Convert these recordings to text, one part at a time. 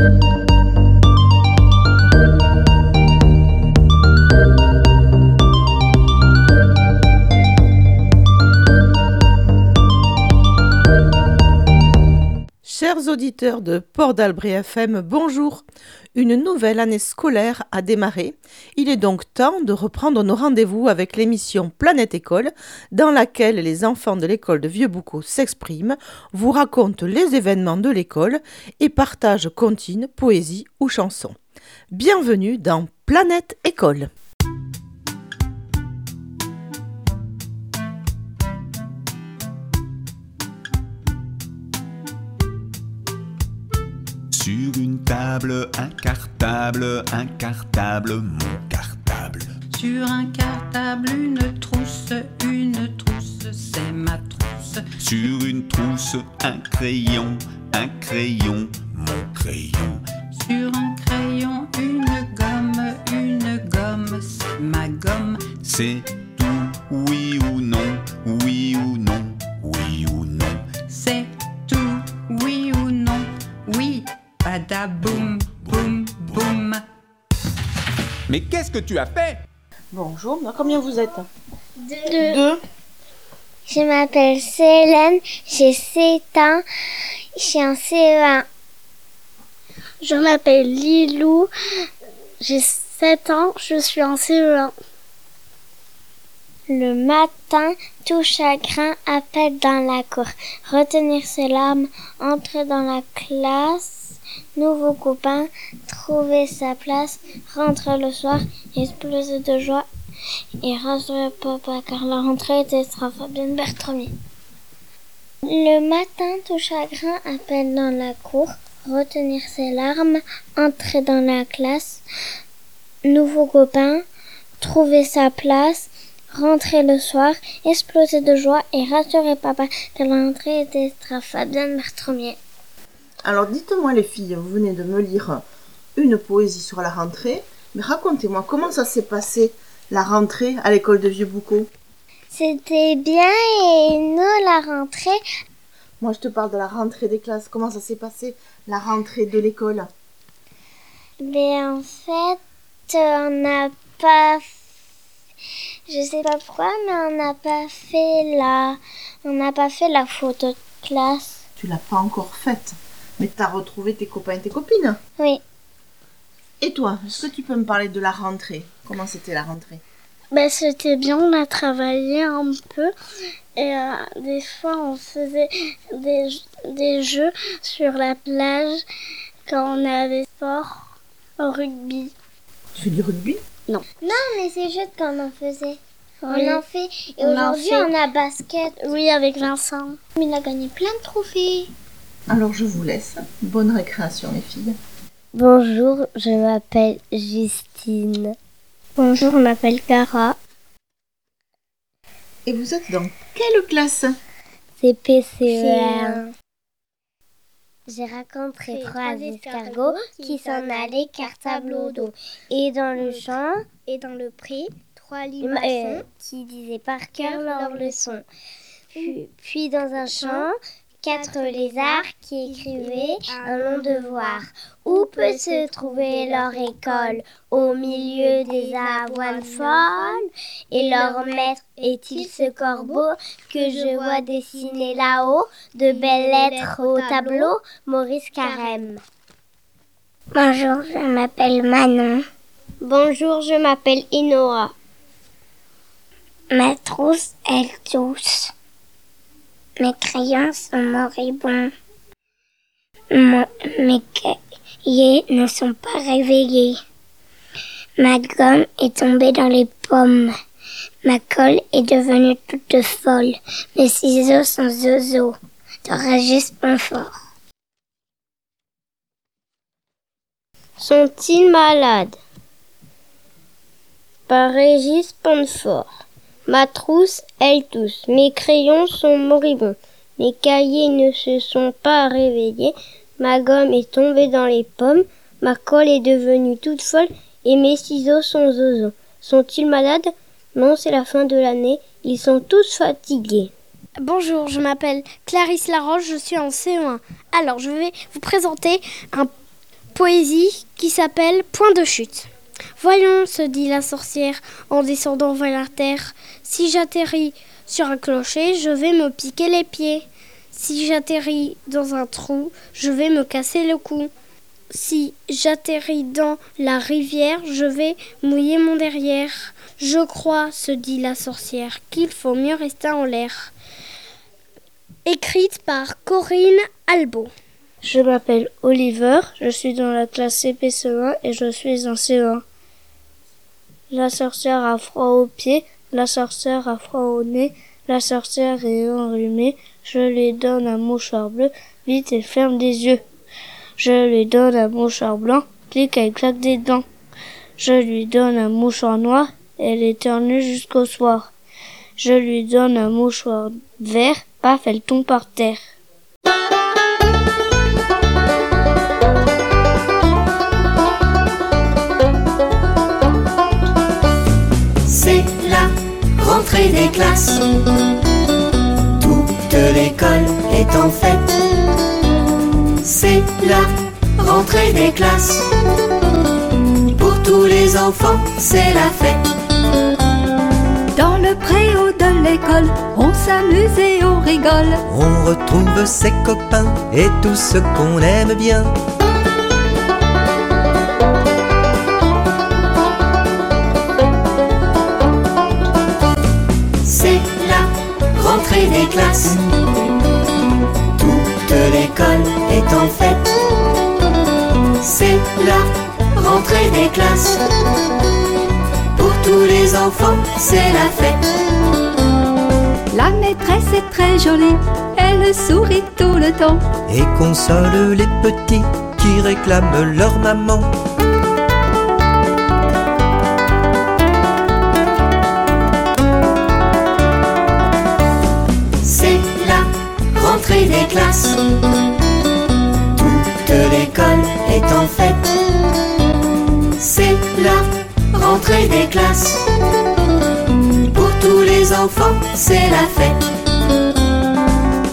Thank you. Auditeurs de Port d'Albret FM, bonjour. Une nouvelle année scolaire a démarré. Il est donc temps de reprendre nos rendez-vous avec l'émission Planète École, dans laquelle les enfants de l'école de Vieux-Boucau s'expriment, vous racontent les événements de l'école et partagent comptines, poésie ou chansons. Bienvenue dans Planète École. Sur une table, un cartable, un cartable, mon cartable. Sur un cartable, une trousse, une trousse, c'est ma trousse. Sur une trousse, un crayon, un crayon, mon crayon. Sur un crayon, une gomme, une gomme, c'est ma gomme. C'est tout, oui ou non, oui ou Badaboum, boum, boum. Mais qu'est-ce que tu as fait? Bonjour, combien vous êtes? Deux. Deux. Je m'appelle Célène, j'ai 7 ans, je suis en CE1. Je m'appelle Lilou, j'ai 7 ans, je suis en CE1. Le matin, tout chagrin appelle dans la cour. Retenir ses larmes, entrer dans la classe, nouveau copain, trouver sa place, rentrer le soir, exploser de joie et rassurer papa car la rentrée était extra Fabienne Bertramier. Le matin, tout chagrin appelle dans la cour, retenir ses larmes, entrer dans la classe, nouveau copain, trouver sa place, rentrer le soir, exploser de joie et rassurer papa car la rentrée était extra Fabienne. Alors dites-moi les filles, vous venez de me lire une poésie sur la rentrée, mais racontez-moi comment ça s'est passé la rentrée à l'école de Vieux-Boucau? C'était bien et nous la rentrée. Moi je te parle de la rentrée des classes, comment ça s'est passé la rentrée de l'école? Mais en fait, on n'a pas. Je sais pas pourquoi, mais on n'a pas fait la. On n'a pas fait la photo de classe. Tu l'as pas encore faite, mais t'as retrouvé tes copains et tes copines. Oui. Et toi, est-ce que tu peux me parler de la rentrée? Comment c'était la rentrée? Ben, c'était bien, on a travaillé un peu. Et euh, des fois, on faisait des, des jeux sur la plage quand on avait sport au rugby. Tu fais du rugby? Non. Non, mais c'est juste qu'on en faisait. Oui. On en fait. Et On en aujourd'hui, fait. on a basket. Oui, avec Vincent. Il a gagné plein de trophées. Alors je vous laisse. Bonne récréation les filles. Bonjour, je m'appelle Justine. Bonjour, je m'appelle Cara. Et vous êtes dans quelle classe? C'est PCER. euh, J'ai rencontré trois trois escargots qui s'en allaient allaient cartable au dos. Et dans le champ, Et dans le pré, trois euh, qui disaient par cœur leurs leçons. Puis, puis dans un champ, quatre lézards qui écrivaient un long devoir. Où peut se trouver leur école? Au milieu des avoines folles Et leur maître est-il ce corbeau que je vois dessiner là-haut? De belles lettres au tableau Maurice Carême. Bonjour, je m'appelle Manon. Bonjour, je m'appelle Inoa. Ma trousse, elle tousse. Mes crayons sont moribonds. Mes cahiers ne sont pas réveillés. Ma gomme est tombée dans les pommes. Ma colle est devenue toute folle. Mes ciseaux sont zozo de Régis Bonfort. Sont-ils malades? Par Régis Panfort. Ma trousse, elle tousse. Mes crayons sont moribonds. Mes cahiers ne se sont pas réveillés. Ma gomme est tombée dans les pommes. Ma colle est devenue toute folle. Et mes ciseaux sont zozo. Sont-ils malades? Non, c'est la fin de l'année. Ils sont tous fatigués. Bonjour, je m'appelle Clarisse Laroche, je suis en CE1. Alors, je vais vous présenter un poésie qui s'appelle Point de chute. Voyons, se dit la sorcière en descendant vers la terre, si j'atterris sur un clocher, je vais me piquer les pieds. Si j'atterris dans un trou, je vais me casser le cou. Si j'atterris dans la rivière, je vais mouiller mon derrière. Je crois, se dit la sorcière, qu'il faut mieux rester en l'air. Écrite par Corinne Albo. Je m'appelle Oliver, je suis dans la classe CP1 et je suis en CE1. La sorcière a froid aux pieds, la sorcière a froid au nez, la sorcière est enrhumée, je lui donne un mouchoir bleu, vite elle ferme des yeux. Je lui donne un mouchoir blanc, clique elle claque des dents. Je lui donne un mouchoir noir, elle éternue jusqu'au soir. Je lui donne un mouchoir vert, paf, elle tombe par terre. Rentrée des classes. Toute l'école est en fête. C'est la rentrée des classes. Pour tous les enfants, c'est la fête. Dans le préau de l'école, on s'amuse et on rigole. On retrouve ses copains et tout ce qu'on aime bien. Des classes. Toute l'école est en fête. C'est la rentrée des classes. Pour tous les enfants, c'est la fête. La maîtresse est très jolie, elle sourit tout le temps. Et console les petits qui réclament leur maman. Rentrée des classes. Toute l'école est en fête. C'est la rentrée des classes. Pour tous les enfants, c'est la fête.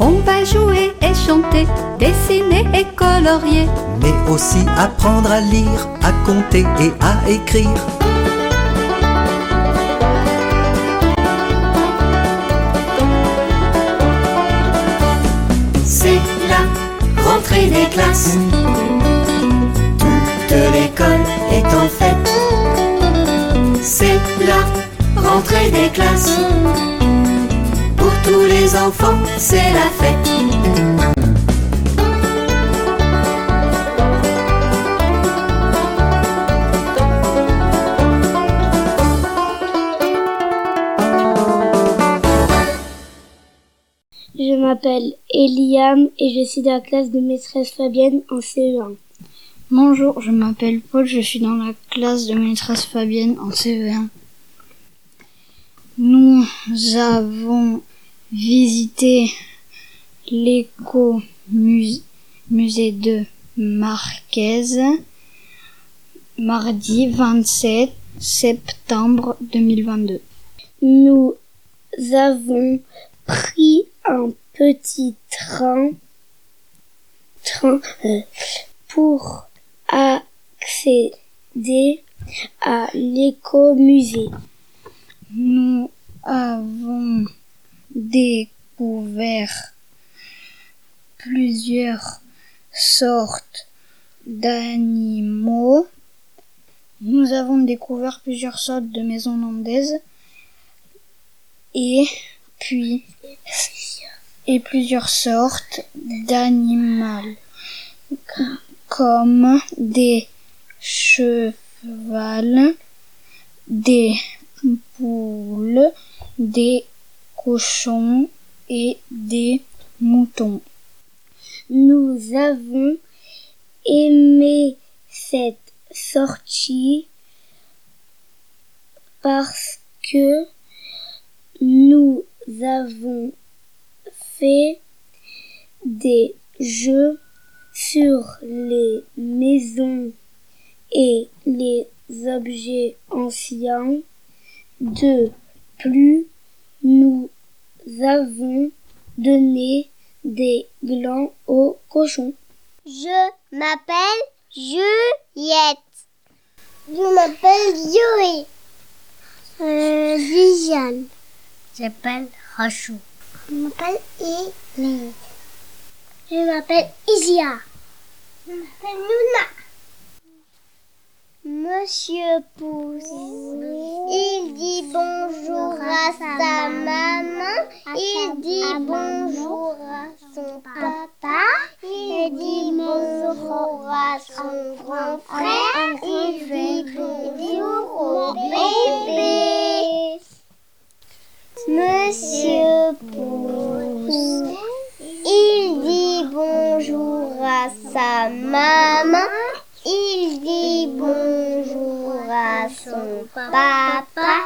On va jouer et chanter, dessiner et colorier. Mais aussi apprendre à lire, à compter et à écrire. Rentrée des classes. Toute l'école est en fête. C'est la rentrée des classes. Pour tous les enfants, c'est la fête. Je m'appelle Eliam et je suis dans la classe de maîtresse Fabienne en E CE1. Bonjour, je m'appelle Paul, je suis dans la classe de maîtresse Fabienne en CE1. Nous avons visité l'éco-musée de Marquez mardi 27 septembre 2022. Nous avons pris un petit train, train euh, pour accéder à l'écomusée. Nous avons découvert plusieurs sortes d'animaux. Nous avons découvert plusieurs sortes de maisons landaises et puis et plusieurs sortes d'animaux comme des chevals, des poules, des cochons et des moutons. Nous avons aimé cette sortie parce que nous avons fait des jeux sur les maisons et les objets anciens. De plus, nous avons donné des glands aux cochons. Je m'appelle Jules Je m'appelle Zoé. Euh, Viviane. Je m'appelle Rachou. Je m'appelle Elise. Je m'appelle Isia. Je m'appelle Luna. Monsieur Pouce, il dit bonjour à sa maman, il dit bonjour à son papa, il dit bonjour à son grand frère, il dit bonjour au bébé. Monsieur Pouce, il dit bonjour à sa maman, il dit bonjour à son papa,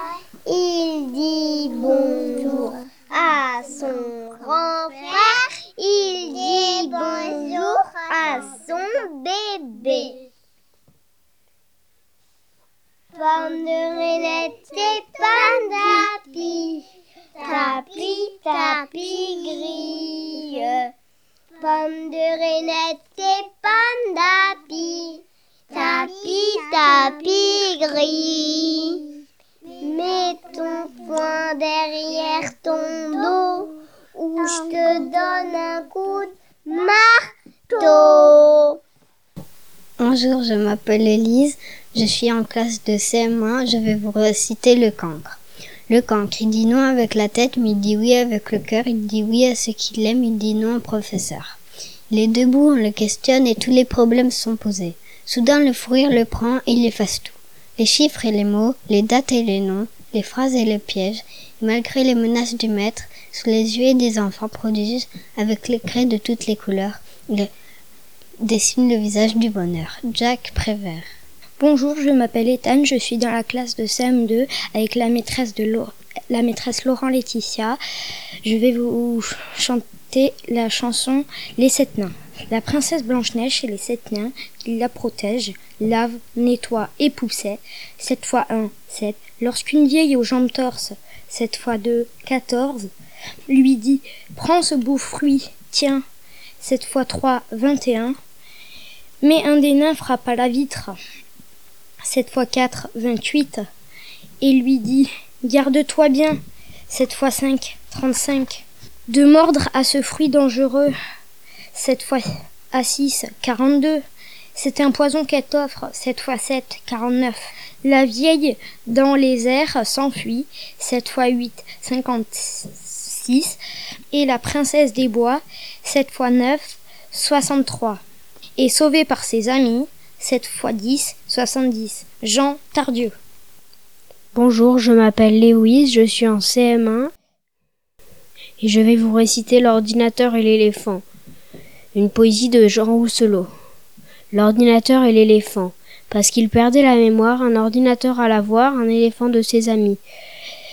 il dit bonjour à son grand frère, il dit bonjour à son bébé. Pomme de renette et pandapi, tapi, tapi grille. Pomme de renette et pandapi, tapi, tapi gris. Mets ton poing derrière ton dos, ou je te donne un coup de marteau. Bonjour, je m'appelle Elise, je suis en classe de CM1, je vais vous reciter le cancre. Le cancre, il dit non avec la tête, mais il dit oui avec le cœur, il dit oui à ce qu'il aime, il dit non au professeur. Il est debout, on le questionne et tous les problèmes sont posés. Soudain, le fou le prend, il efface tout. Les chiffres et les mots, les dates et les noms, les phrases et les pièges, et malgré les menaces du maître, sous les yeux des enfants prodiges, avec les craies de toutes les couleurs, il dessine le visage du bonheur. Jack Prévert. Bonjour, je m'appelle Ethan, je suis dans la classe de CM2 avec la maîtresse de la maîtresse Laurent Laetitia. Je vais vous chanter la chanson Les sept nains. La princesse Blanche-Neige et les sept nains qui la protègent, lavent, nettoient et poussaient. Sept fois un, sept. Lorsqu'une vieille aux jambes torses, sept fois deux, quatorze, lui dit Prends ce beau fruit, tiens. Sept fois trois, vingt et un. Mais un des nains frappe à la vitre. 7 fois 4, 28, et lui dit Garde-toi bien. 7 fois 5, 35. De mordre à ce fruit dangereux. 7 fois à 6, 42. C'est un poison qu'elle t'offre. 7 fois 7, 49. La vieille, dans les airs, s'enfuit. 7 fois 8, 56. Et la princesse des bois, 7 fois 9, 63. Et sauvée par ses amis, 7 fois 10, 70. Jean Tardieu. Bonjour, je m'appelle Léoïse, je suis en CM1 et je vais vous réciter L'ordinateur et l'éléphant. Une poésie de Jean Rousselot. L'ordinateur et l'éléphant. Parce qu'il perdait la mémoire, un ordinateur alla voir un éléphant de ses amis.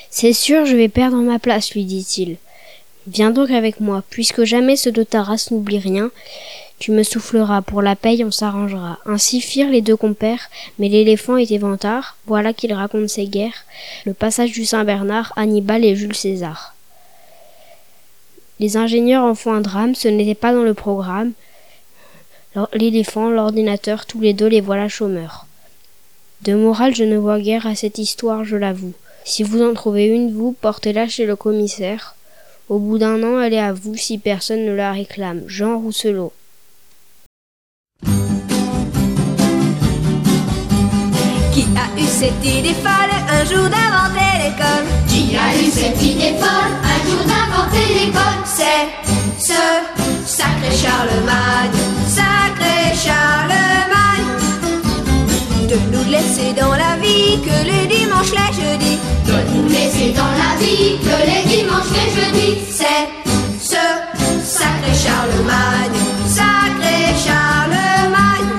C'est sûr, je vais perdre ma place, lui dit-il. Viens donc avec moi, puisque jamais ceux de ta race n'oublient rien. Tu me souffleras, pour la paye on s'arrangera. Ainsi firent les deux compères, mais l'éléphant était vantard, voilà qu'il raconte ses guerres, le passage du Saint-Bernard, Hannibal et Jules César. Les ingénieurs en font un drame, ce n'était pas dans le programme. L'éléphant, l'ordinateur, tous les deux les voilà chômeurs. De morale, je ne vois guère à cette histoire, je l'avoue. Si vous en trouvez une, vous, portez-la chez le commissaire. Au bout d'un an, elle est à vous si personne ne la réclame. Jean Rousselot. Qui a eu cette idée folle un jour d'inventer l'école? Qui a eu cette idée folle un jour d'inventer l'école? C'est ce sacré Charlemagne, sacré Charlemagne. De nous laisser dans la vie que les dimanches, les jeudis. De nous laisser dans la vie que les dimanches, les jeudis. C'est ce sacré Charlemagne, sacré Charlemagne.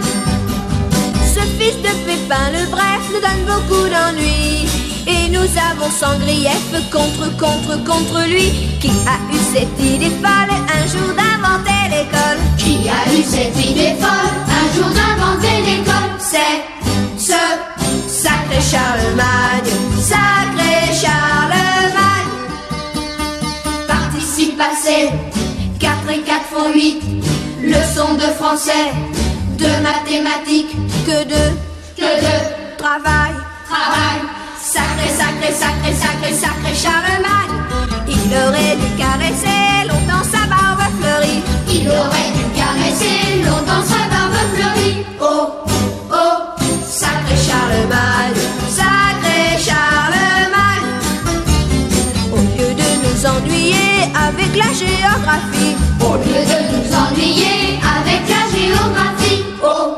Ce fils de Pépin le Bref nous donne beaucoup d'ennuis. Et nous avons sans grief contre, contre, contre lui. Qui a eu cette idée folle un jour d'inventer l'école Qui a eu cette idée folle un jour d'inventer l'école C'est ce sacré Charlemagne, sacré Charlemagne. Participe passé, 4 et 4 font 8. Leçon de français, de mathématiques, que de, que de travail, travail. Sacré, sacré, sacré, sacré, sacré Charlemagne. Il aurait dû caresser longtemps sa barbe fleurie. Il aurait dû caresser longtemps sa barbe fleurie. Oh, sacré Charlemagne, sacré Charlemagne. Au lieu de nous ennuyer avec la géographie, Au lieu de nous ennuyer avec la géographie. oh,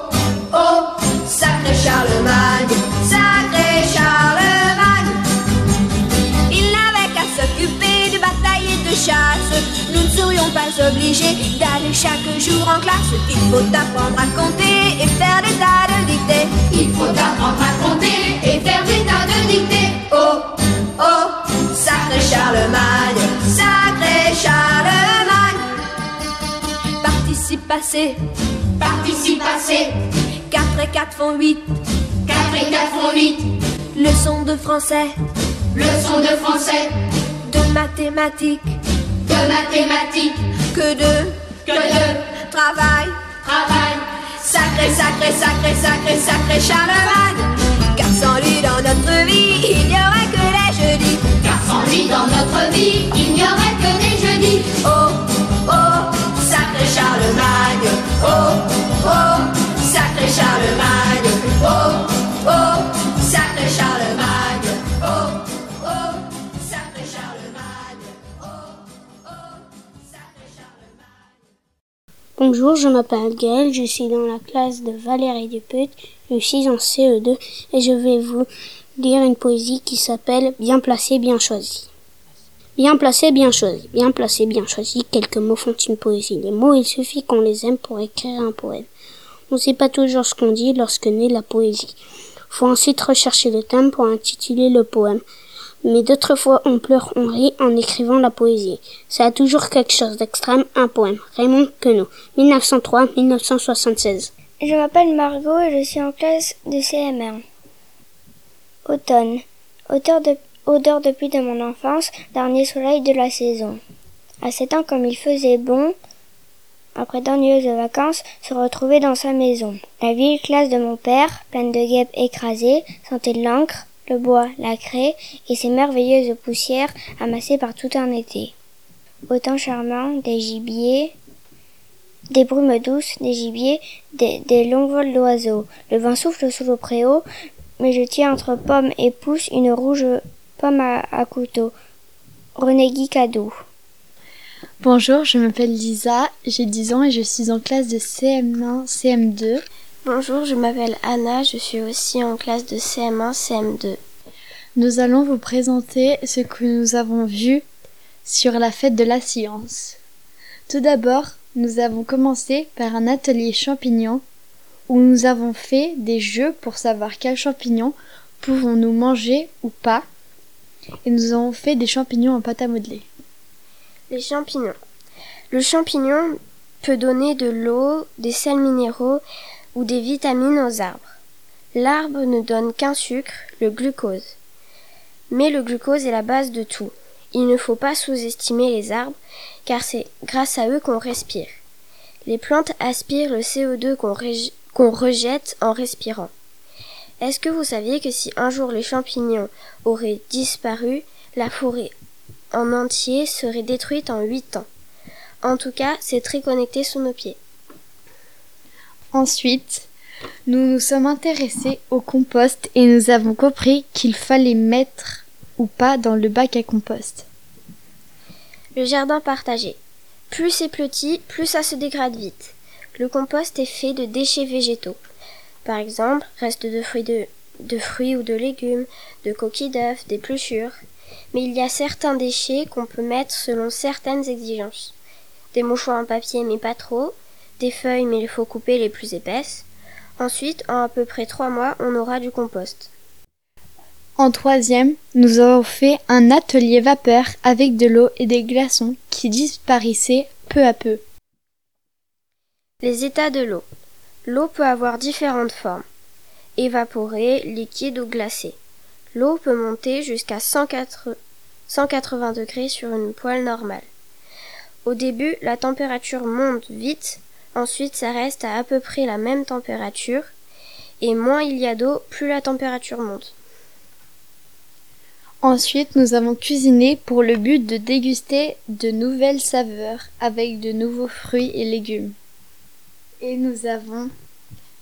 oh, sacré Charlemagne, Pas obligés d'aller chaque jour en classe. Il faut apprendre à compter et faire des tas de dictées. Il faut apprendre à compter et faire des tas de dictées. Oh, oh, sacré Charlemagne, sacré Charlemagne. Participe passé, Participe passé. 4 et 4 font 8. 4 et 4 font 8. Leçon de français, Leçon de français. de mathématiques, De mathématiques. que de Que de travail. travail. Sacré, sacré, sacré, sacré, sacré Charlemagne. Car sans lui dans notre vie, il n'y aurait que les jeudis. Car sans lui dans notre vie, il n'y aurait que des jeudis. Oh, oh, sacré Charlemagne. Oh, oh, sacré Charlemagne. Oh, oh, sacré Charlemagne. Bonjour, je m'appelle Gaëlle, je suis dans la classe de Valérie Duput, je suis en CE2 et je vais vous lire une poésie qui s'appelle Bien placé, bien choisi. Bien placé, bien choisi. Bien placé, bien choisi. Quelques mots font une poésie. Les mots, il suffit qu'on les aime pour écrire un poème. On ne sait pas toujours ce qu'on dit lorsque naît la poésie. Faut ensuite rechercher le thème pour intituler le poème. Mais d'autres fois, on pleure, on rit en écrivant la poésie. Ça a toujours quelque chose d'extrême, un poème. Raymond Queneau, 1903-1976. Je m'appelle Margot et je suis en classe de CM1. Automne. Odeur, de, odeur depuis de mon enfance, dernier soleil de la saison. À sept ans, comme il faisait bon, après d'ennuyeuses vacances, se retrouver dans sa maison. La vieille classe de mon père, pleine de guêpes écrasées, sentait l'encre, le bois, la craie et ces merveilleuses poussières amassées par tout un été. Au temps charmant, des gibiers, des brumes douces, des gibiers, des, longs vols d'oiseaux. Le vent souffle sous le préau, mais je tiens entre pomme et pouce une rouge pomme à, à couteau. René Guy Cadou. Bonjour, je m'appelle Lisa, j'ai 10 ans et je suis en classe de CM1, CM2. Bonjour, je m'appelle Anna, je suis aussi en classe de CM1, CM2. Nous allons vous présenter ce que nous avons vu sur la fête de la science. Tout d'abord, nous avons commencé par un atelier champignons où nous avons fait des jeux pour savoir quels champignons pouvons-nous manger ou pas. Et nous avons fait des champignons en pâte à modeler. Les champignons. Le champignon peut donner de l'eau, des sels minéraux ou des vitamines aux arbres. L'arbre ne donne qu'un sucre, le glucose. Mais le glucose est la base de tout. Il ne faut pas sous-estimer les arbres, car c'est grâce à eux qu'on respire. Les plantes aspirent le CO2 qu'on rejette en respirant. Est-ce que vous saviez que si un jour les champignons auraient disparu, la forêt en entier serait détruite en 8 ans? En tout cas, c'est très connecté sous nos pieds. Ensuite, nous nous sommes intéressés au compost et nous avons compris qu'il fallait mettre ou pas dans le bac à compost. Le jardin partagé. Plus c'est petit, plus ça se dégrade vite. Le compost est fait de déchets végétaux. Par exemple, restes de fruits, ou de légumes, de coquilles d'œufs, d'épluchures. Mais il y a certains déchets qu'on peut mettre selon certaines exigences. Des mouchoirs en papier mais pas trop, des feuilles mais il faut couper les plus épaisses. Ensuite, en à peu près trois mois, on aura du compost. En troisième, nous avons fait un atelier vapeur avec de l'eau et des glaçons qui disparaissaient peu à peu. Les états de l'eau. L'eau peut avoir différentes formes. Évaporée, liquide ou glacée. L'eau peut monter jusqu'à 104 180 degrés sur une poêle normale. Au début, la température monte vite, ensuite ça reste à peu près la même température, et moins il y a d'eau, plus la température monte. Ensuite, nous avons cuisiné pour le but de déguster de nouvelles saveurs avec de nouveaux fruits et légumes. Et nous avons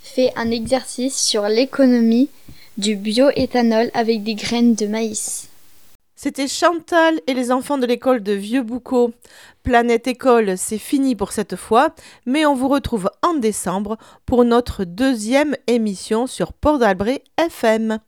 fait un exercice sur l'économie du bioéthanol avec des graines de maïs. C'était Chantal et les enfants de l'école de Vieux Boucau. Planète École, c'est fini pour cette fois, mais on vous retrouve en décembre pour notre deuxième émission sur Port d'Albret FM.